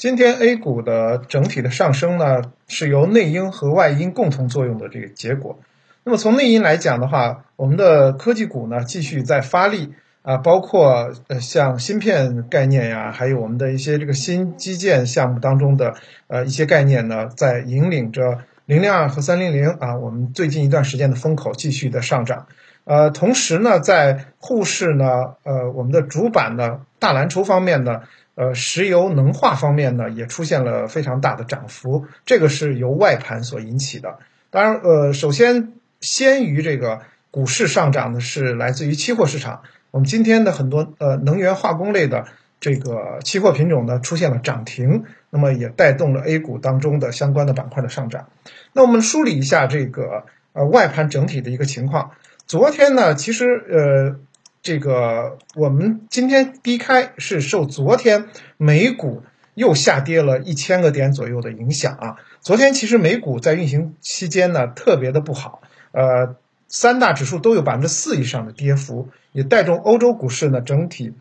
今天 A 股的整体的上升呢，是由内因和外因共同作用的这个结果。那么从内因来讲的话，我们的科技股呢继续在发力啊，包括呃像芯片概念呀，还有我们的一些这个新基建项目当中的呃一些概念呢，在引领着零零二和三零零啊，我们最近一段时间的风口继续的上涨。呃，同时呢，在沪市呢，呃，我们的主板呢，大蓝筹方面呢。呃，石油能化方面呢，也出现了非常大的涨幅，这个是由外盘所引起的。当然，呃，首先先于这个股市上涨的是来自于期货市场。我们今天的很多呃能源化工类的这个期货品种呢出现了涨停，那么也带动了 A 股当中的相关的板块的上涨。那我们梳理一下这个呃外盘整体的一个情况。昨天呢，其实呃。这个我们今天低开是受昨天美股又下跌了一千个点左右的影响啊。昨天其实美股在运行期间呢特别的不好，呃，三大指数都有百分之四以上的跌幅，也带动欧洲股市呢整体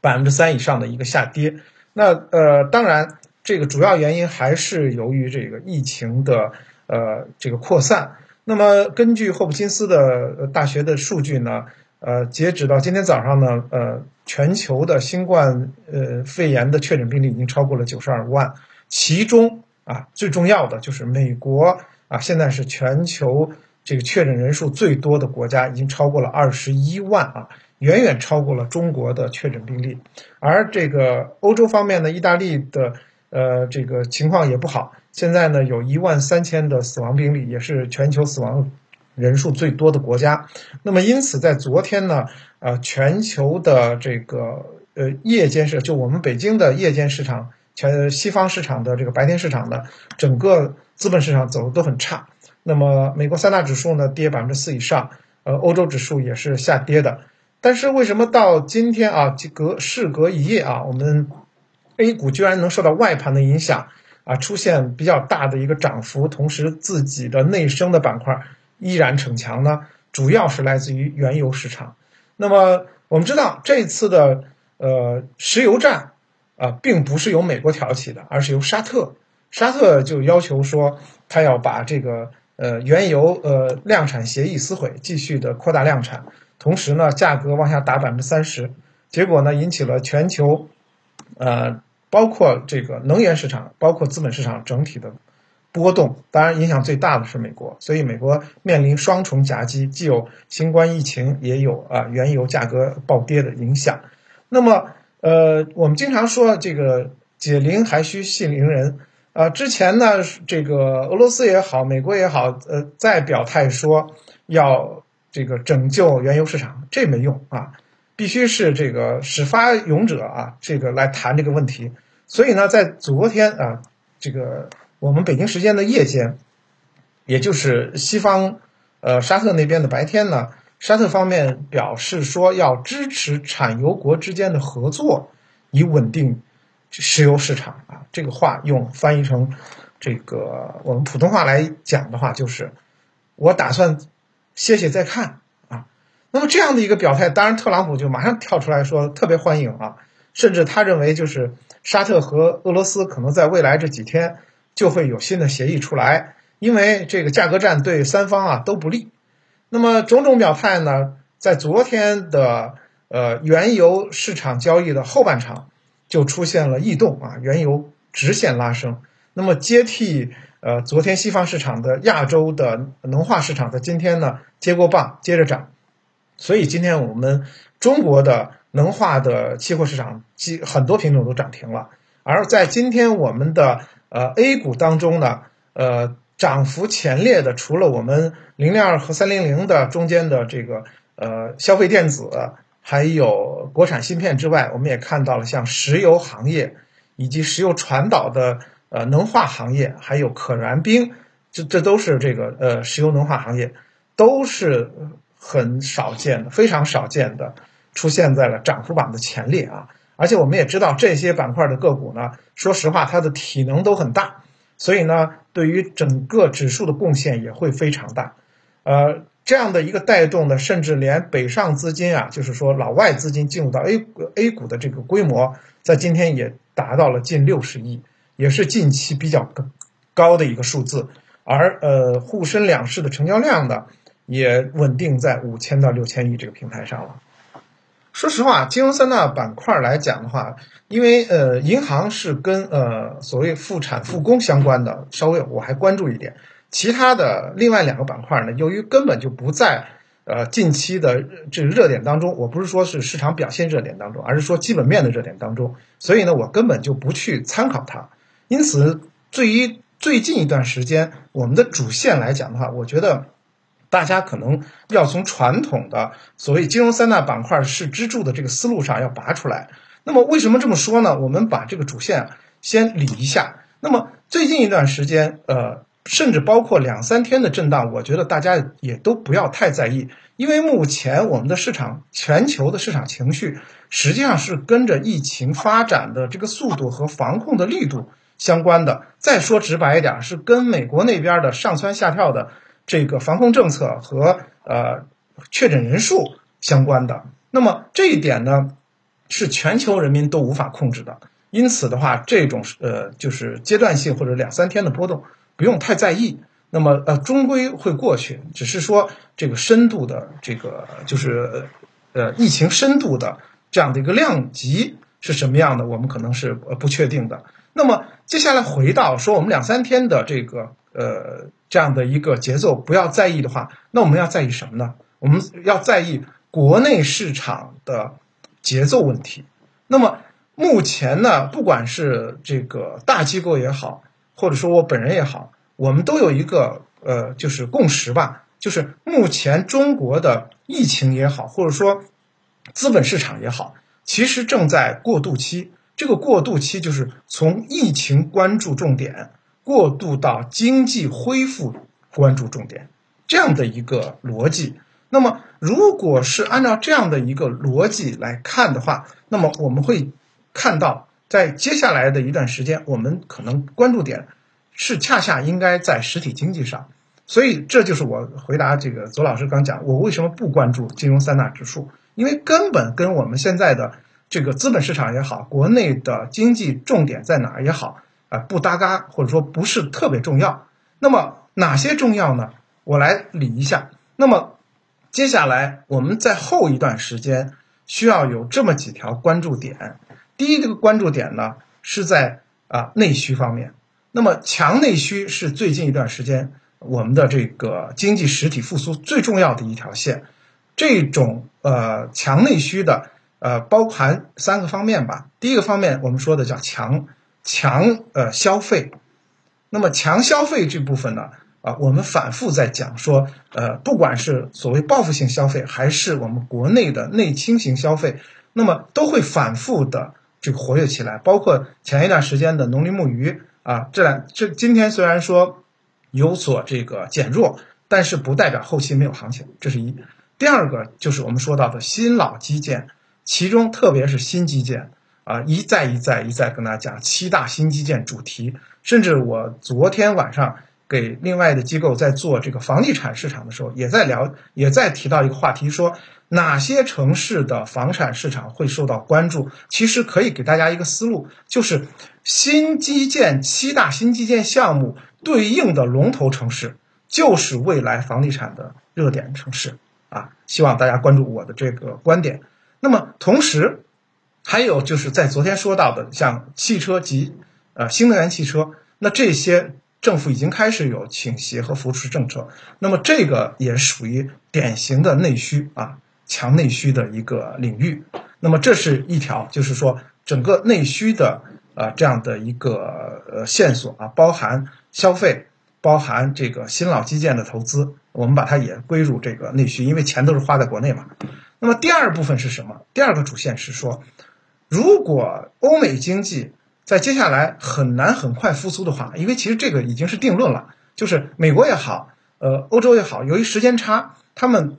百分之三以上的一个下跌。那呃，当然这个主要原因还是由于这个疫情的呃这个扩散。那么根据霍普金斯的大学的数据呢。呃，截止到今天早上呢，呃，全球的新冠呃肺炎的确诊病例已经超过了九十二万，其中啊最重要的就是美国啊，现在是全球这个确诊人数最多的国家，已经超过了二十一万啊，远远超过了中国的确诊病例。而这个欧洲方面呢，意大利的呃这个情况也不好，现在呢有一万三千的死亡病例，也是全球死亡。人数最多的国家，那么因此在昨天呢，呃，全球的这个呃夜间市，就我们北京的夜间市场，全西方市场的这个白天市场呢，整个资本市场走的都很差。那么美国三大指数呢跌百分之四以上，呃，欧洲指数也是下跌的。但是为什么到今天啊，隔事隔一夜啊，我们 A 股居然能受到外盘的影响啊，出现比较大的一个涨幅，同时自己的内生的板块。依然逞强呢，主要是来自于原油市场。那么我们知道，这次的呃石油战啊，并不是由美国挑起的，而是由沙特。沙特就要求说，他要把这个呃原油呃量产协议撕毁，继续的扩大量产，同时呢，价格往下打百分之三十。结果呢，引起了全球呃包括这个能源市场，包括资本市场整体的。波动当然影响最大的是美国，所以美国面临双重夹击，既有新冠疫情，也有啊原油价格暴跌的影响。那么，呃，我们经常说这个解铃还需系铃人啊。之前呢，这个俄罗斯也好，美国也好，呃，再表态说要这个拯救原油市场，这没用啊，必须是这个始发勇者啊，这个来谈这个问题。所以呢，在昨天啊，这个。我们北京时间的夜间，也就是西方，呃，沙特那边的白天呢，沙特方面表示说要支持产油国之间的合作，以稳定石油市场啊。这个话用翻译成这个我们普通话来讲的话，就是我打算歇歇再看啊。那么这样的一个表态，当然特朗普就马上跳出来说特别欢迎啊，甚至他认为就是沙特和俄罗斯可能在未来这几天。就会有新的协议出来，因为这个价格战对三方啊都不利。那么种种表态呢，在昨天的呃原油市场交易的后半场就出现了异动啊，原油直线拉升。那么接替呃昨天西方市场的亚洲的能化市场在今天呢接过棒接着涨，所以今天我们中国的能化的期货市场几很多品种都涨停了，而在今天我们的。呃，A 股当中呢，呃，涨幅前列的，除了我们零零二和三零零的中间的这个呃消费电子，还有国产芯片之外，我们也看到了像石油行业以及石油传导的呃能化行业，还有可燃冰，这这都是这个呃石油能化行业，都是很少见的，非常少见的出现在了涨幅榜的前列啊。而且我们也知道这些板块的个股呢，说实话它的体能都很大，所以呢，对于整个指数的贡献也会非常大。呃，这样的一个带动呢，甚至连北上资金啊，就是说老外资金进入到 A A 股的这个规模，在今天也达到了近六十亿，也是近期比较高的一个数字。而呃沪深两市的成交量呢，也稳定在五千到六千亿这个平台上了。说实话，金融三大板块来讲的话，因为呃银行是跟呃所谓复产复工相关的，稍微我还关注一点。其他的另外两个板块呢，由于根本就不在呃近期的这个热点当中，我不是说是市场表现热点当中，而是说基本面的热点当中，所以呢，我根本就不去参考它。因此，对于最近一段时间我们的主线来讲的话，我觉得。大家可能要从传统的所谓金融三大板块是支柱的这个思路上要拔出来。那么为什么这么说呢？我们把这个主线先理一下。那么最近一段时间，呃，甚至包括两三天的震荡，我觉得大家也都不要太在意，因为目前我们的市场全球的市场情绪实际上是跟着疫情发展的这个速度和防控的力度相关的。再说直白一点，是跟美国那边的上蹿下跳的。这个防控政策和呃确诊人数相关的，那么这一点呢，是全球人民都无法控制的。因此的话，这种呃就是阶段性或者两三天的波动，不用太在意。那么呃终归会过去，只是说这个深度的这个就是呃疫情深度的这样的一个量级是什么样的，我们可能是呃不确定的。那么接下来回到说我们两三天的这个。呃，这样的一个节奏不要在意的话，那我们要在意什么呢？我们要在意国内市场的节奏问题。那么目前呢，不管是这个大机构也好，或者说我本人也好，我们都有一个呃，就是共识吧，就是目前中国的疫情也好，或者说资本市场也好，其实正在过渡期。这个过渡期就是从疫情关注重点。过渡到经济恢复关注重点这样的一个逻辑，那么如果是按照这样的一个逻辑来看的话，那么我们会看到，在接下来的一段时间，我们可能关注点是恰恰应该在实体经济上。所以这就是我回答这个左老师刚讲，我为什么不关注金融三大指数？因为根本跟我们现在的这个资本市场也好，国内的经济重点在哪儿也好。啊，不搭嘎，或者说不是特别重要。那么哪些重要呢？我来理一下。那么接下来我们在后一段时间需要有这么几条关注点。第一个关注点呢是在啊内需方面。那么强内需是最近一段时间我们的这个经济实体复苏最重要的一条线。这种呃强内需的呃包含三个方面吧。第一个方面我们说的叫强。强呃消费，那么强消费这部分呢啊，我们反复在讲说，呃，不管是所谓报复性消费，还是我们国内的内倾型消费，那么都会反复的这个活跃起来。包括前一段时间的农林牧渔啊，这两这今天虽然说有所这个减弱，但是不代表后期没有行情，这是一。第二个就是我们说到的新老基建，其中特别是新基建。啊，一再一再一再跟大家讲七大新基建主题，甚至我昨天晚上给另外的机构在做这个房地产市场的时候，也在聊，也在提到一个话题，说哪些城市的房产市场会受到关注。其实可以给大家一个思路，就是新基建七大新基建项目对应的龙头城市，就是未来房地产的热点城市啊。希望大家关注我的这个观点。那么同时。还有就是在昨天说到的，像汽车及呃新能源汽车，那这些政府已经开始有倾斜和扶持政策，那么这个也属于典型的内需啊，强内需的一个领域。那么这是一条，就是说整个内需的呃这样的一个呃线索啊，包含消费，包含这个新老基建的投资，我们把它也归入这个内需，因为钱都是花在国内嘛。那么第二部分是什么？第二个主线是说。如果欧美经济在接下来很难很快复苏的话，因为其实这个已经是定论了，就是美国也好，呃，欧洲也好，由于时间差，他们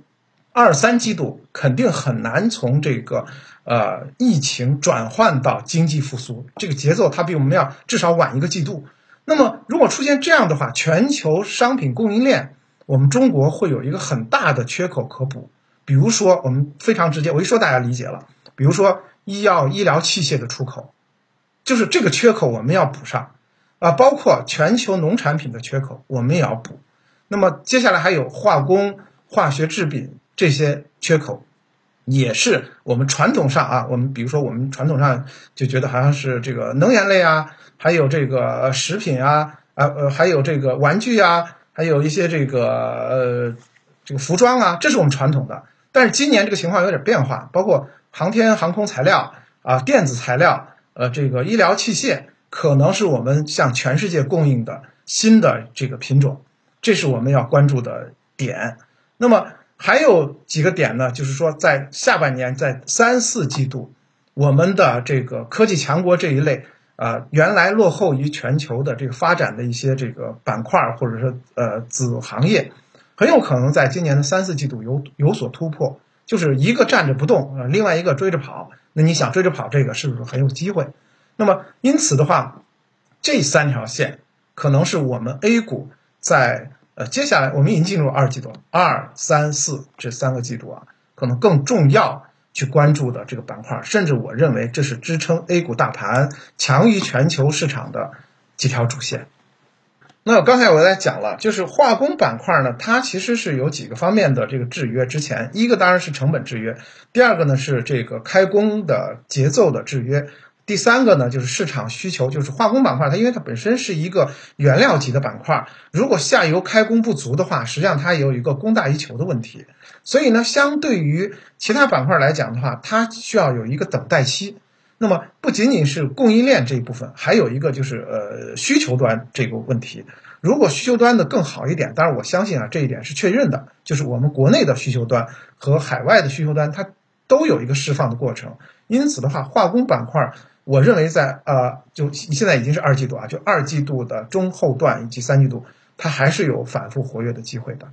二三季度肯定很难从这个呃疫情转换到经济复苏，这个节奏它比我们要至少晚一个季度。那么如果出现这样的话，全球商品供应链，我们中国会有一个很大的缺口可补。比如说，我们非常直接，我一说大家理解了，比如说。医药医疗器械的出口就是这个缺口我们要补上啊，包括全球农产品的缺口我们也要补。那么接下来还有化工、化学制品这些缺口，也是我们传统上啊，我们比如说我们传统上就觉得好像是这个能源类啊，还有这个食品啊，啊呃还有这个玩具啊，还有一些这个呃这个服装啊，这是我们传统的。但是今年这个情况有点变化，包括航天航空材料啊、电子材料，呃这个医疗器械，可能是我们向全世界供应的新的这个品种。这是我们要关注的点。那么还有几个点呢？就是说，在下半年，在三四季度，我们的这个科技强国这一类啊，原来落后于全球的这个发展的一些这个板块或者说呃子行业，很有可能在今年的三四季度有有所突破。就是一个站着不动啊，另外一个追着跑。那你想追着跑，这个是不是很有机会？那么因此的话，这三条线可能是我们 A 股。在呃，接下来我们已经进入二季度，二三四这三个季度啊，可能更重要去关注的这个板块，甚至我认为这是支撑 A 股大盘强于全球市场的几条主线。那刚才我在讲了，就是化工板块呢，它其实是有几个方面的这个制约。之前一个当然是成本制约，第二个呢是这个开工的节奏的制约。第三个呢，就是市场需求，就是化工板块，它因为它本身是一个原料级的板块，如果下游开工不足的话，实际上它也有一个供大于求的问题。所以呢，相对于其他板块来讲的话，它需要有一个等待期。那么不仅仅是供应链这一部分，还有一个就是呃需求端这个问题。如果需求端的更好一点，当然我相信啊这一点是确认的，就是我们国内的需求端和海外的需求端它都有一个释放的过程。因此的话，化工板块。我认为在呃，就现在已经是二季度啊，就二季度的中后段以及三季度，它还是有反复活跃的机会的。